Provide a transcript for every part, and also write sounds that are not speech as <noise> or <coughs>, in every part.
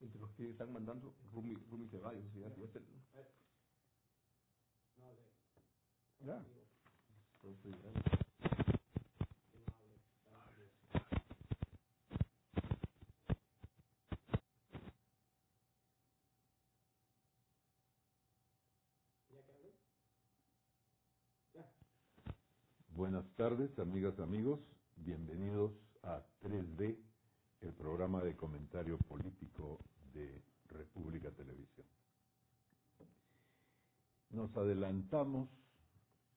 entre los que están mandando Rumi, Rumi Ceballos, ¿sí? ya se- Ya. Entonces, ya. Buenas tardes, amigas, amigos. Bienvenidos a 3D, el programa de comentario político de República Televisión. Nos adelantamos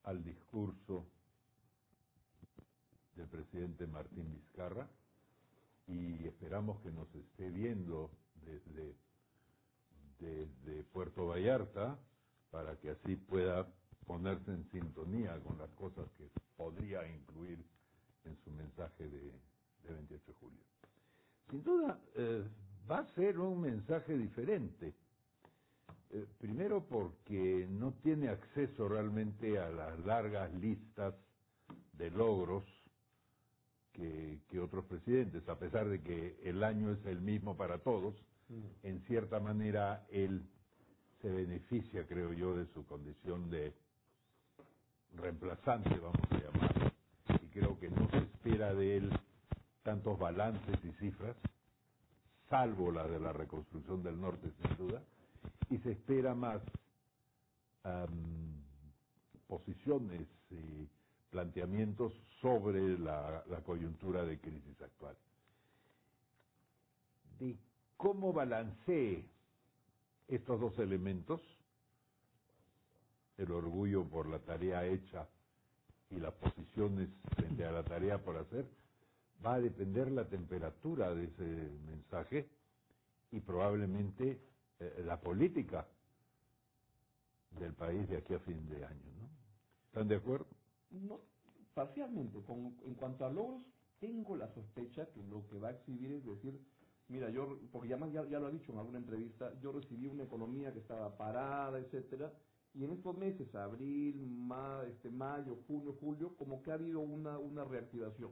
al discurso del presidente Martín Vizcarra y esperamos que nos esté viendo desde, desde Puerto Vallarta para que así pueda ponerse en sintonía con las cosas que podría incluir en su mensaje de, de 28 de julio. Sin duda, eh, va a ser un mensaje diferente. Eh, primero porque no tiene acceso realmente a las largas listas de logros que, que otros presidentes, a pesar de que el año es el mismo para todos, en cierta manera él se beneficia, creo yo, de su condición de reemplazante, vamos a llamarlo, y creo que no se espera de él tantos balances y cifras, salvo la de la reconstrucción del norte, sin duda, y se espera más posiciones y planteamientos sobre la, la coyuntura de crisis actual. De cómo balancee estos dos elementos, el orgullo por la tarea hecha y las posiciones frente a la tarea por hacer, va a depender la temperatura de ese mensaje y probablemente eh, la política del país de aquí a fin de año, ¿no? ¿Están de acuerdo? No, parcialmente. Con, en cuanto a logros, tengo la sospecha que lo que va a exhibir es decir, mira, yo, porque ya, ya lo ha dicho en alguna entrevista, yo recibí una economía que estaba parada, etcétera, y en estos meses, abril, ma, este, mayo, junio, julio, como que ha habido una, una reactivación.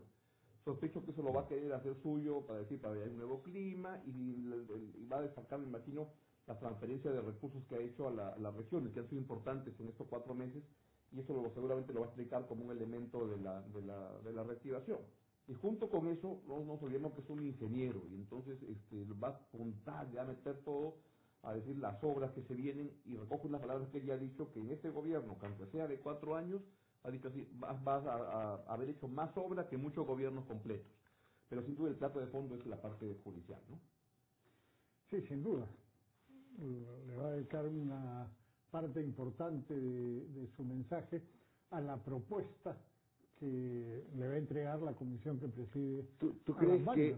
Sospecho que eso lo va a querer hacer suyo para decir, para que hay un nuevo clima, y, va a destacar, me imagino, la transferencia de recursos que ha hecho a, la- las regiones, que han sido importantes en estos cuatro meses, y eso lo, seguramente lo va a explicar como un elemento de la, de la, de la reactivación. Y junto con eso, no nos olvidemos que es un ingeniero, y entonces este, va a apuntar, va a meter todo a decir las obras que se vienen, y recojo unas palabras que ella ha dicho, que en este gobierno, que aunque sea de cuatro años, ha dicho así, vas, vas a, a- a haber hecho más obra que muchos gobiernos completos. Pero sin duda el plato de fondo es la parte judicial, ¿no? Sí, sin duda. Le va a dedicar una parte importante de, de su mensaje a la propuesta que le va a entregar la comisión que preside. ¿Tú, tú crees Wagner.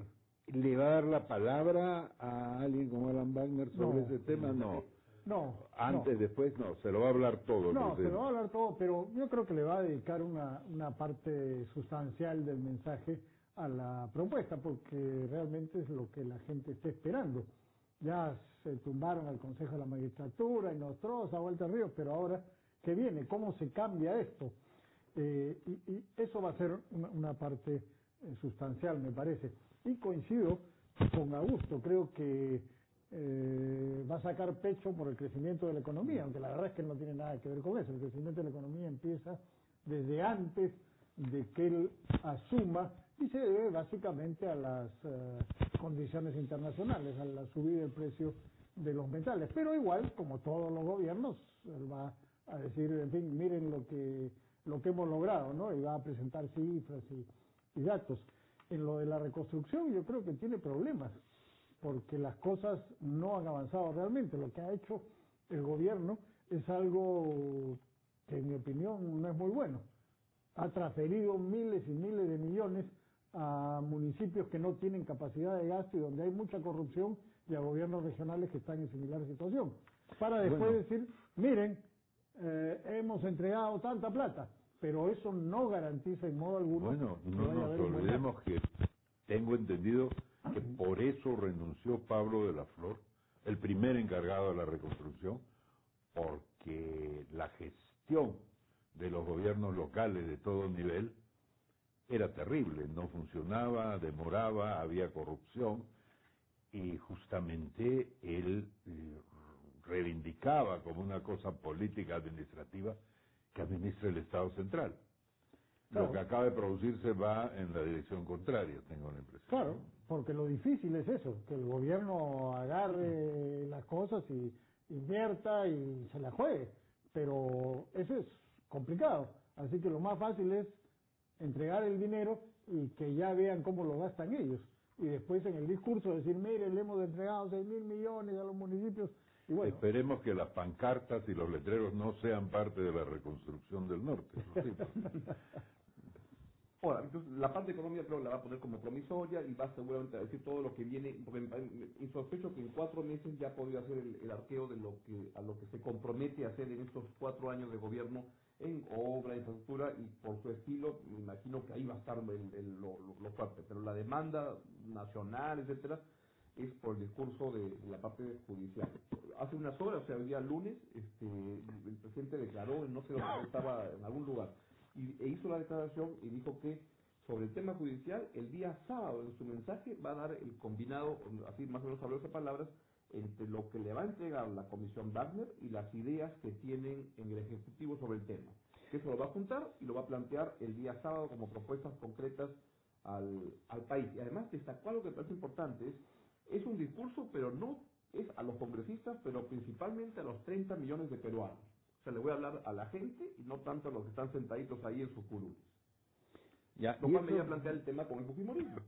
que le va a dar la palabra a alguien como Alan Wagner sobre No. ese tema? No. No. Antes, no. después, no. Se lo va a hablar todo. No, se lo va a hablar todo, pero yo creo que le va a dedicar una, una parte sustancial del mensaje a la propuesta, porque realmente es lo que la gente está esperando. Ya se tumbaron al Consejo de la Magistratura y Nostroza, Vuelta al Río, pero ahora, ¿qué viene? ¿Cómo se cambia esto? Eh, y, y eso va a ser una, una parte eh, sustancial, me parece. Y coincido con Augusto, creo que eh, va a sacar pecho por el crecimiento de la economía, aunque la verdad es que no tiene nada que ver con eso. El crecimiento de la economía empieza desde antes de que él asuma y se debe básicamente a las eh, condiciones internacionales, a la subida del precio de los metales. Pero igual, como todos los gobiernos, él va a decir, en fin, miren lo que lo que hemos logrado, ¿no? Y va a presentar cifras y, y datos. En lo de la reconstrucción yo creo que tiene problemas, porque las cosas no han avanzado realmente. Lo que ha hecho el gobierno es algo que en mi opinión no es muy bueno. Ha transferido miles y miles de millones a municipios que no tienen capacidad de gasto y donde hay mucha corrupción y a gobiernos regionales que están en similar situación. Para después Bueno. decir, miren, eh, hemos entregado tanta plata, pero eso no garantiza en modo alguno Bueno, no nos olvidemos que tengo entendido que por eso renunció Pablo de la Flor, el primer encargado de la reconstrucción, porque la gestión de los gobiernos locales de todo nivel era terrible, no funcionaba, demoraba, había corrupción y justamente él eh, reivindicaba como una cosa política administrativa que administre el Estado central. Lo que acaba de producirse va en la dirección contraria, tengo la impresión. Claro, porque lo difícil es eso, que el gobierno agarre las cosas y invierta y se la juegue. Pero eso es complicado. Así que lo más fácil es entregar el dinero y que ya vean cómo lo gastan ellos. Y después en el discurso decir, mire, le hemos entregado 6 mil millones a los municipios. Y bueno, Esperemos que las pancartas y los letreros no sean parte de la reconstrucción del norte. Ahora, <laughs> entonces, la parte económica creo que la va a poner como promisoria y va seguramente a decir todo lo que viene, porque me- sospecho que en cuatro meses ya podría hacer el, el arqueo de lo que a lo que se compromete a hacer en estos cuatro años de gobierno en obra, infraestructura y por su estilo, me imagino que ahí va a estar el- el- lo, lo- lo fuerte, pero la demanda nacional, etcétera, es por el discurso de, de la parte judicial. Hace unas horas, o sea, el día lunes, este, el presidente declaró, no sé dónde <coughs> estaba, en algún lugar, y, e hizo la declaración y dijo que sobre el tema judicial, el día sábado en su mensaje va a dar el combinado, así más o menos habló esas palabras, entre lo que le va a entregar la Comisión Wagner y las ideas que tienen en el Ejecutivo sobre el tema. Que eso lo va a juntar y lo va a plantear el día sábado como propuestas concretas al, al país. Y además destacó algo que me parece importante, es, es un discurso, pero no es a los congresistas, pero principalmente a los 30 millones de peruanos. O sea, le voy a hablar a la gente y no tanto a los que están sentaditos ahí en sus curules. Ya, Lo cual me iba a plantear el tema con el fujimorismo. <laughs>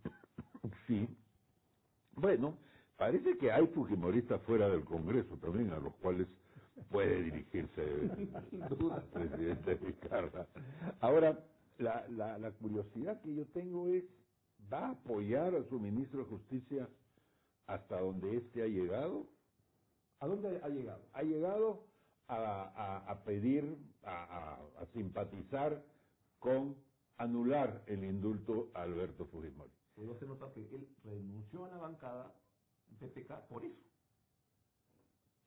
Sí. Bueno, parece que hay fujimoristas fuera del Congreso también, a los cuales puede dirigirse <laughs> el presidente Vizcarra. Ahora, la, la, la curiosidad que yo tengo es, ¿va a apoyar a su ministro de Justicia hasta donde éste ha llegado? ¿A dónde ha llegado? ha llegado a, a- a pedir, a, simpatizar con anular el indulto a Alberto Fujimori. Puedo hacer notar que él renunció a la bancada PPK por eso.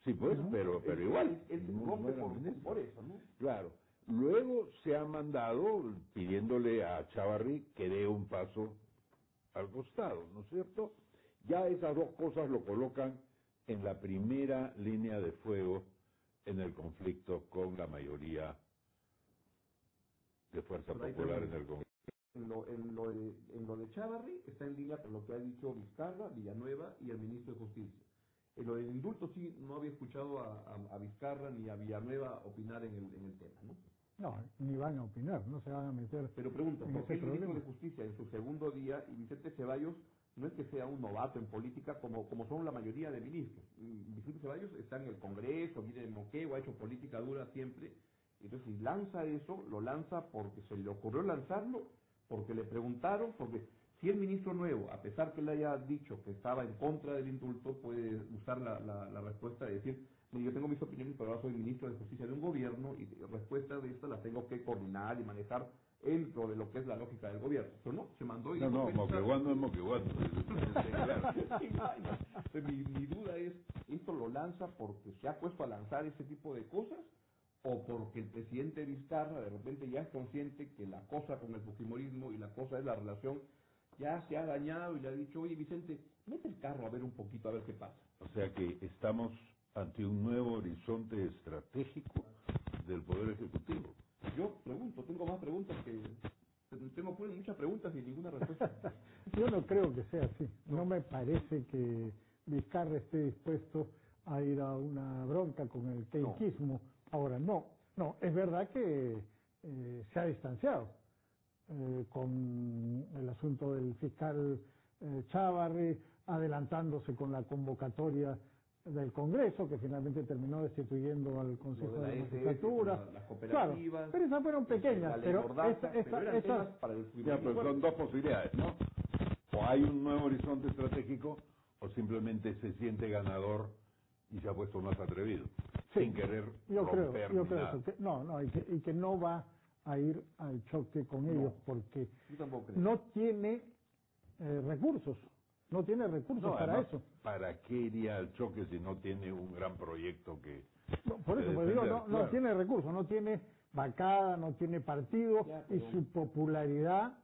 Sí, pues, pero, pero Él- igual. Él, él se no- rompe no era por, ministro. por eso, ¿no? Claro. Luego se ha mandado pidiéndole a Chavarri que dé un paso al costado, ¿no es cierto? Ya esas dos cosas lo colocan en la primera línea de fuego en el conflicto con la mayoría de Fuerza Popular en el Congreso. En lo, en, lo de, en lo de Chávarri está en línea con lo que ha dicho Vizcarra, Villanueva y el ministro de Justicia. En lo del indulto sí no había escuchado a, a- a Vizcarra ni a Villanueva opinar en el, en el tema, ¿no? no, ni van a opinar, no se van a meter. Pero pregunto, ¿por qué el ministro de. Justicia en su segundo día y Vicente Ceballos no es que sea un novato en política como, como son la mayoría de ministros? Mm, Vicente Ceballos está en el Congreso, viene de Moquegua, ha hecho política dura siempre. Entonces, si lanza eso, lo lanza porque se le ocurrió lanzarlo, porque le preguntaron, porque si el ministro nuevo, a pesar que le haya dicho que estaba en contra del indulto, puede usar la, la, la respuesta de decir, "Mire, yo tengo mis opiniones, pero ahora soy ministro de Justicia de un gobierno y respuestas de estas las tengo que coordinar y manejar dentro de lo que es la lógica del gobierno. Pero no, se mandó y No, no, que está- Moquegua no es Moquegua. <laughs> claro. Entonces, mi, mi duda es, ¿esto lo lanza porque se ha puesto a lanzar ese tipo de cosas? ¿O porque el presidente Vizcarra de repente ya es consciente que la cosa con el fujimorismo y la cosa es la relación ya se ha dañado y le ha dicho, oye Vicente, mete el carro a ver un poquito, a ver qué pasa? O sea que estamos ante un nuevo horizonte estratégico del Poder Ejecutivo. Yo pregunto, tengo más preguntas que... Tengo pues, muchas preguntas y ninguna respuesta. <laughs> Yo no creo que sea así. No me parece que Vizcarra esté dispuesto a ir a una bronca con el keiquismo. Ahora, no, no, es verdad que eh, se ha distanciado eh, con el asunto del fiscal eh, Chávarri, adelantándose con la convocatoria del Congreso, que finalmente terminó destituyendo al Consejo de la de Magistratura. Claro, pero esas fueron pequeñas, pero esas, para el Ya, son dos posibilidades, ¿no? O hay un nuevo horizonte estratégico o simplemente se siente ganador y se ha puesto más atrevido, Sí, sin querer Yo creo, yo creo nada. eso, que no, no, y que, y que no va a ir al choque con ellos porque Yo tampoco creo. no tiene eh, recursos, no tiene recursos No, para además, eso. ¿Para qué iría al choque si no tiene un gran proyecto que... No, por eso, pues digo, no, tiene recursos, no tiene bancada, no tiene partido Ya, y su popularidad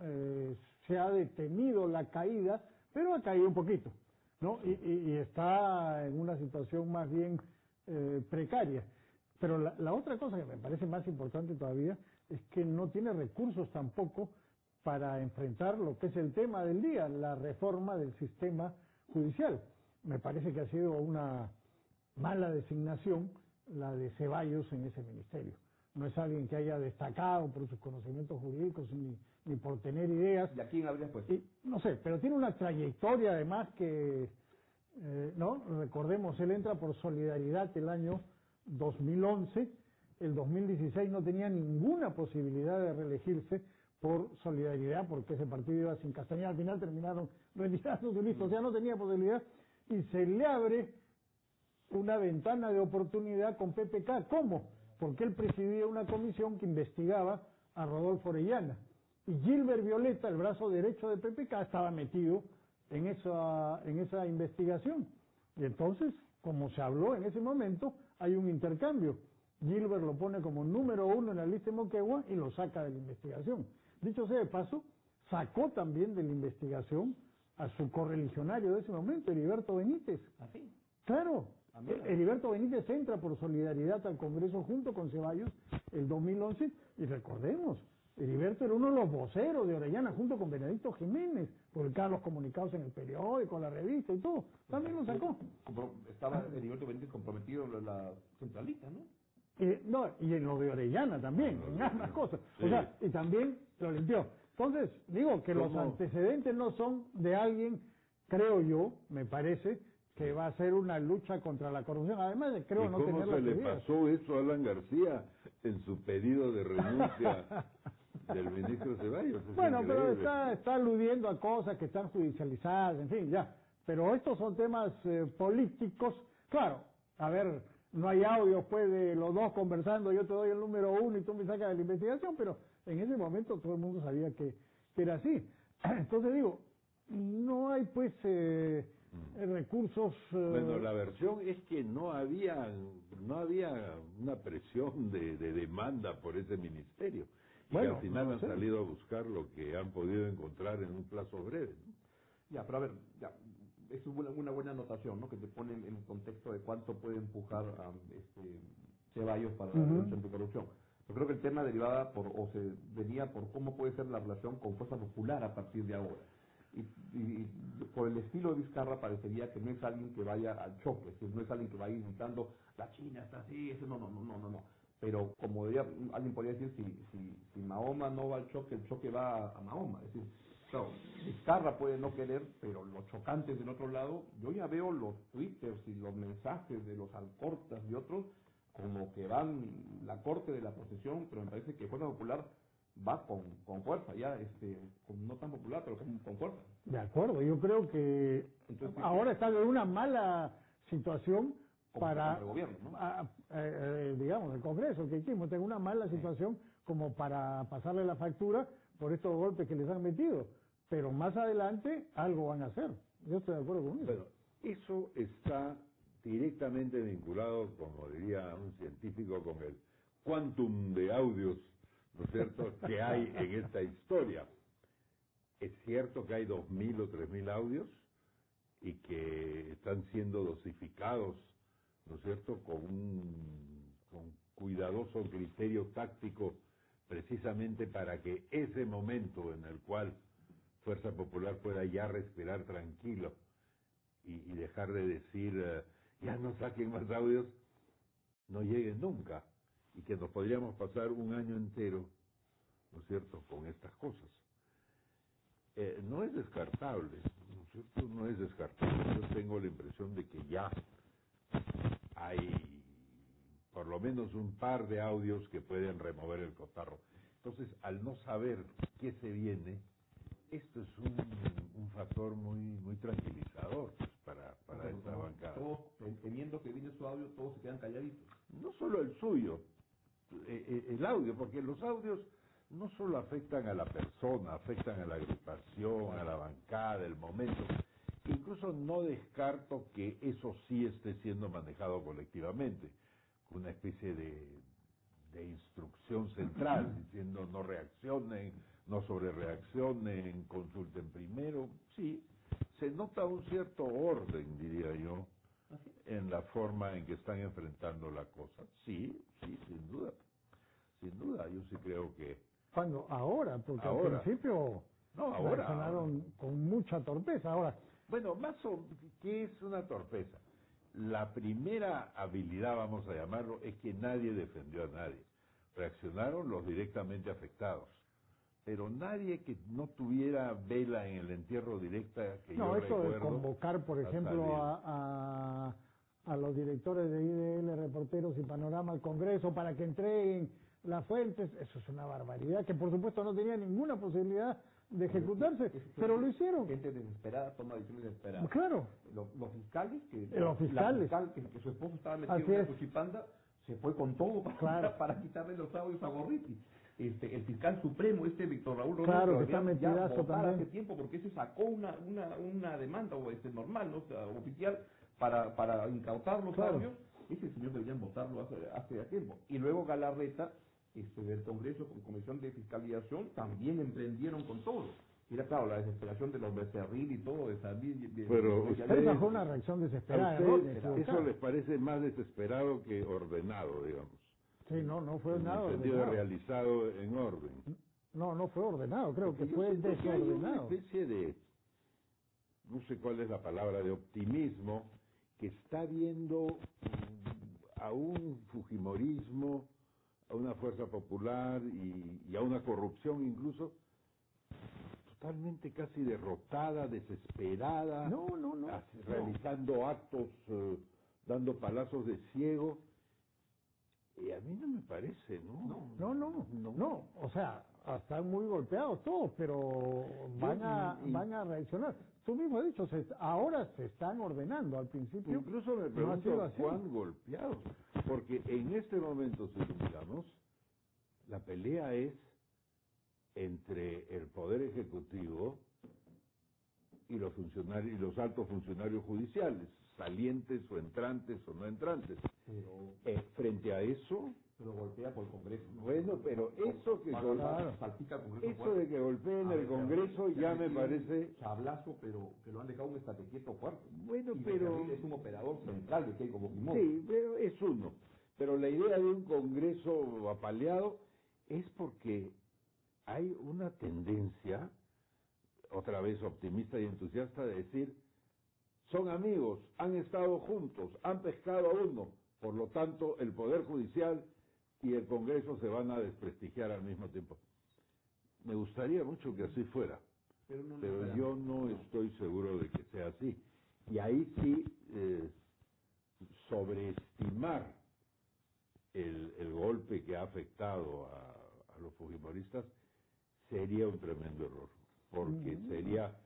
eh, se ha detenido la caída, pero ha caído un poquito. ¿no? Y, y- y está en una situación más bien eh, precaria. Pero la, la otra cosa que me parece más importante todavía es que no tiene recursos tampoco para enfrentar lo que es el tema del día, la reforma del sistema judicial. Me parece que ha sido una mala designación la de Ceballos en ese ministerio. No es alguien que haya destacado por sus conocimientos jurídicos ni, ni por tener ideas. ¿Y a quién habrías puesto? Y, no sé, pero tiene una trayectoria además que, eh, ¿no? Recordemos, él entra por solidaridad el año 2011, el 2016 no tenía ninguna posibilidad de reelegirse por solidaridad, porque ese partido iba sin Castañeda, al final terminaron <laughs> retirando su lista, o sea, no tenía posibilidad, y se le abre una ventana de oportunidad con PPK. ¿Cómo? Porque él presidía una comisión que investigaba a Rodolfo Orellana. Y Gilbert Violeta, el brazo derecho de PPK, estaba metido en esa, en esa investigación. Y entonces, como se habló en ese momento, hay un intercambio. Gilbert lo pone como número uno en la lista de Moquegua y lo saca de la investigación. Dicho sea de paso, sacó también de la investigación a su correligionario de ese momento, Heriberto Benítez. Así. Claro, Ah, mira. Heriberto Benítez entra por solidaridad al Congreso junto con Ceballos el 2011 y recordemos, Heriberto era uno de los voceros de Orellana junto con Benedicto Jiménez, publicaban los comunicados en el periódico, la revista y todo, también lo sacó. Estaba Heriberto Benítez comprometido en la centralita, ¿no? Eh, no, y en lo de Orellana también, en ambas cosas. O sea, y también lo limpió. Entonces, digo que los antecedentes no son de alguien, creo yo, me parece, que va a ser una lucha contra la corrupción. Además, de, creo ¿Y no cómo tener se le pasó eso a Alan García en su pedido de renuncia <laughs> del ministro Ceballos? Es Bueno, pero increíble. está, está aludiendo a cosas que están judicializadas, en fin, ya. Pero estos son temas eh, políticos. Claro, a ver, no hay audio pues de los dos conversando, yo te doy el número uno y tú me sacas de la investigación, pero en ese momento todo el mundo sabía que, que era así. <clears throat> Entonces digo, no hay pues eh, eh, recursos... eh, Bueno, la versión es que no había no había una presión de, de demanda por ese ministerio. Y Bueno, que al final no han salido a buscar lo que han podido encontrar en un plazo breve. ¿no? Ya, pero a ver, ya, es una, una buena anotación, ¿no? Que te pone en el contexto de cuánto puede empujar a este, Ceballos para la Ujú. lucha anticorrupción. Yo creo que el tema derivaba por, o se venía por cómo puede ser la relación con Fuerza Popular a partir de ahora. Y, y- y por el estilo de Vizcarra parecería que no es alguien que vaya al choque, es decir, no es alguien que vaya gritando, la China está así, eso no, no, no, no, no, no. Pero como diría, alguien podría decir, si, si, si Mahoma no va al choque, el choque va a, a Mahoma. Es decir, claro, Vizcarra puede no querer, pero los chocantes del otro lado, yo ya veo los twitters y los mensajes de los alcortas y otros como que van la corte de la procesión, pero me parece que Fuerza Popular va con, con fuerza, ya, este, con- no tan popular, pero con, con fuerza. De acuerdo, yo creo que Entonces, ahora está en una mala situación para, el gobierno, ¿no? a- a- eh, eh, digamos, el Congreso, que hicimos, está en una mala situación como para pasarle la factura por estos golpes que les han metido. Pero más adelante algo van a hacer. Yo estoy de acuerdo con eso. Bueno, eso está directamente vinculado, como diría un científico, con el quantum de audios, ¿no es cierto?, <laughs> que hay en esta historia. Es cierto que hay 2.000 o 3.000 audios y que están siendo dosificados, ¿no es cierto?, con un con cuidadoso criterio táctico, precisamente para que ese momento en el cual Fuerza Popular pueda ya respirar tranquilo y, dejar de decir, eh, ya no saquen más audios, no lleguen nunca. Y que nos podríamos pasar un año entero, ¿no es cierto?, con estas cosas. Eh, no es descartable, ¿no es cierto? No es descartable. Yo tengo la impresión de que ya hay por lo menos un par de audios que pueden remover el cotarro. Entonces, al no saber qué se viene, esto es un, un factor muy muy tranquilizador pues, para, para Pero esta bancada. Todos, teniendo que viene su audio, todos se quedan calladitos. No solo el suyo, eh, eh, el audio, porque los audios no solo afectan a la persona, afectan a la agrupación, a la bancada, el momento. Incluso no descarto que eso sí esté siendo manejado colectivamente, con una especie de, de instrucción central, <clears throat> diciendo no reaccionen, no sobre reaccionen, consulten primero. Sí, se nota un cierto orden, diría yo, en la forma en que están enfrentando la cosa. Sí, sí, sin duda. Sin duda, yo sí creo que... Cuando, ahora, porque Ahora. al principio No, ahora, reaccionaron con mucha torpeza. Ahora, Bueno, más o ¿qué es una torpeza? La primera habilidad, vamos a llamarlo, es que nadie defendió a nadie. Reaccionaron los directamente afectados. Pero nadie que no tuviera vela en el entierro directa que no, yo eso de recuerdo, convocar, por ejemplo, a, a, a los directores de IDL, reporteros y panorama al Congreso para que entreguen las fuentes, eso es una barbaridad que por supuesto no tenía ninguna posibilidad de ejecutarse, Es- es- pero lo hicieron. Gente desesperada toma decisiones desesperadas. Claro, Los, los fiscales, que, Eh, los fiscales. la fiscal que, que su esposo estaba metido Así en una cuchipanda, se fue con todo para, Claro. <laughs> para quitarle los audios a Gorriti. Este, el fiscal supremo, este Víctor Raúl Romero, Claro, que está ya metidazo votar también. hace tiempo, porque ese sacó una, una, una demanda o este, normal, ¿no? O sea, oficial, para, para incautar los Claro. Ese señor deberían votarlo hace, hace tiempo. Y luego Galarreta, este, del Congreso con Comisión de Fiscalización, también emprendieron con todo. Era claro, la desesperación de los becerril y todo, de salir. de- Pero de- esa fue una reacción desesperada. ¿A ¿no? ustedes Equivocada. eso les parece más desesperado que ordenado, digamos? Sí, no, no fue en nada el ordenado. realizado en orden. No, no fue ordenado, creo que fue siento que hay una desordenado. especie de, no sé cuál es la palabra, de optimismo que está viendo a un fujimorismo, a una fuerza popular y, y a una corrupción incluso totalmente casi derrotada, desesperada, No, no, no. así, realizando actos, eh, dando palazos de ciego. Y a mí no me parece, ¿no? No, no, no, o sea, están muy golpeados todos, pero van a, y- van a reaccionar. Tú mismo has dicho, se, ahora se están ordenando, al principio Incluso me no ha sido pregunto así. cuán golpeados, porque en este momento, si lo miramos, la pelea es entre el poder ejecutivo y los funcionarios y los altos funcionarios judiciales, salientes o entrantes o no entrantes. Pero, Eh, frente a eso, pero golpea por el Congreso. bueno, pero eso que Para- gol- para- salpica al Congreso eso de que golpeen el Congreso ya han me parece un Sablazo, pero que lo han dejado un estate quieto fuerte. Bueno, Y pero- es un operador central de Keiko Fujimori. Sí, pero es uno. Pero la idea de un Congreso apaleado es porque hay una tendencia, otra vez optimista y entusiasta, de decir, son amigos, han estado juntos, han pescado a uno, por lo tanto el Poder Judicial y el Congreso se van a desprestigiar al mismo tiempo. Me gustaría mucho que así fuera, Pero, no pero necesariamente. yo no estoy seguro de que sea así. Y ahí sí, eh, sobreestimar el, el golpe que ha afectado a, a los fujimoristas sería un tremendo error, porque sería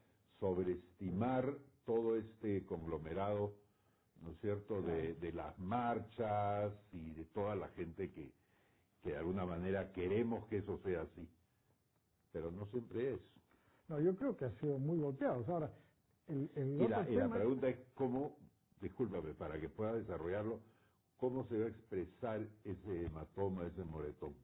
sobreestimar todo este conglomerado, ¿no es cierto?, de, de las marchas y de toda la gente que, que de alguna manera queremos que eso sea así, pero no siempre es. No, yo creo que ha sido muy golpeados. Ahora, el, el Y la, y pregunta es cómo, discúlpame, para que pueda desarrollarlo, ¿cómo se va a expresar ese hematoma, ese moretón?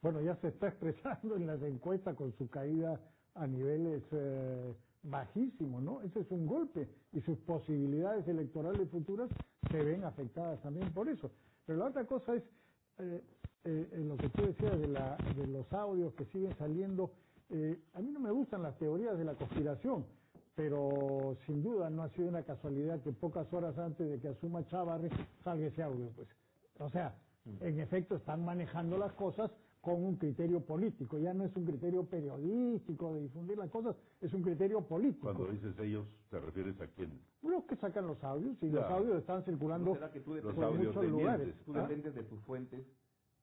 Bueno, ya se está <laughs> expresando en las encuestas con su caída a niveles eh, bajísimos, ¿no? Ese es un golpe y sus posibilidades electorales futuras se ven afectadas también por eso. Pero la otra cosa es eh, eh, en lo que tú decías de, la, de los audios que siguen saliendo. eh, a mí no me gustan las teorías de la conspiración, pero sin duda no ha sido una casualidad que pocas horas antes de que asuma Chávarri salga ese audio, pues. O sea, en efecto están manejando las cosas con un criterio político, ya no es un criterio periodístico de difundir las cosas, es un criterio político. Cuando dices ellos, ¿te refieres a quién? Los que sacan los audios y Ya. los audios están circulando ¿No será que tú por muchos lugares. tú ¿ah? dependes de tus fuentes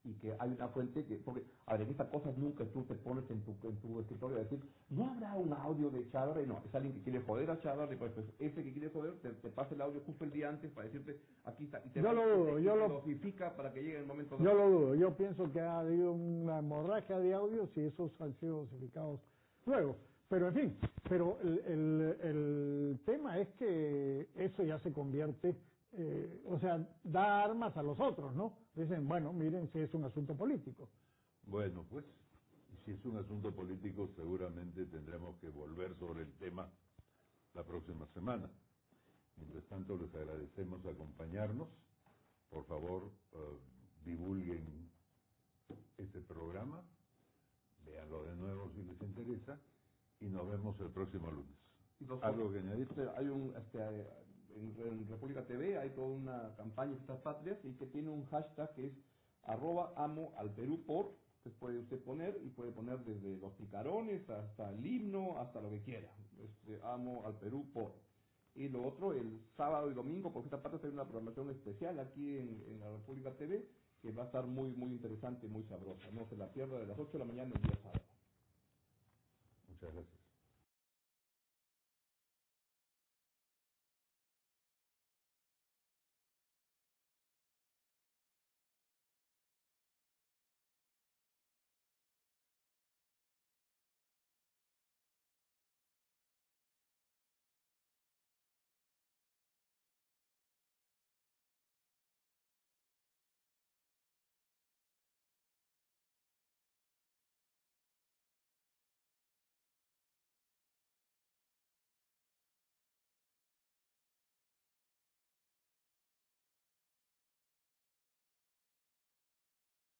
y que hay una fuente que, porque, a ver, estas cosas nunca tú te pones en tu, en tu escritorio a decir, no habrá un audio de Chávarri, no, es alguien que quiere joder a Chávarri, pues, pues ese que quiere joder te, te pasa el audio justo el día antes para decirte, aquí está, y te Yo va- lo y dudo, y yo lo- para que llegue el momento de... Yo lo dudo, yo pienso que ha habido una hemorragia de audios y esos han sido dosificados luego. Pero en fin, pero el, el, el tema es que eso ya se convierte, eh, o sea, da armas a los otros, ¿no? Dicen, bueno, miren si es un asunto político. Bueno, pues, si es un asunto político, seguramente tendremos que volver sobre el tema la próxima semana. Mientras tanto, les agradecemos acompañarnos. Por favor, eh, divulguen este programa, véanlo de nuevo si les interesa, y nos vemos el próximo lunes. ¿Algo que añadiste? Hay un, este, en, República TV hay toda una campaña estas patrias y que tiene un hashtag que es arroba amo al Perú por, que puede usted poner y puede poner desde los picarones hasta el himno, hasta lo que quiera. Este, amo al Perú por. Y lo otro, el sábado y domingo, porque esta parte tiene una programación especial aquí en, en la República TV, que va a estar muy, muy interesante y muy sabrosa. No se la pierda de las 8 de la mañana el día sábado.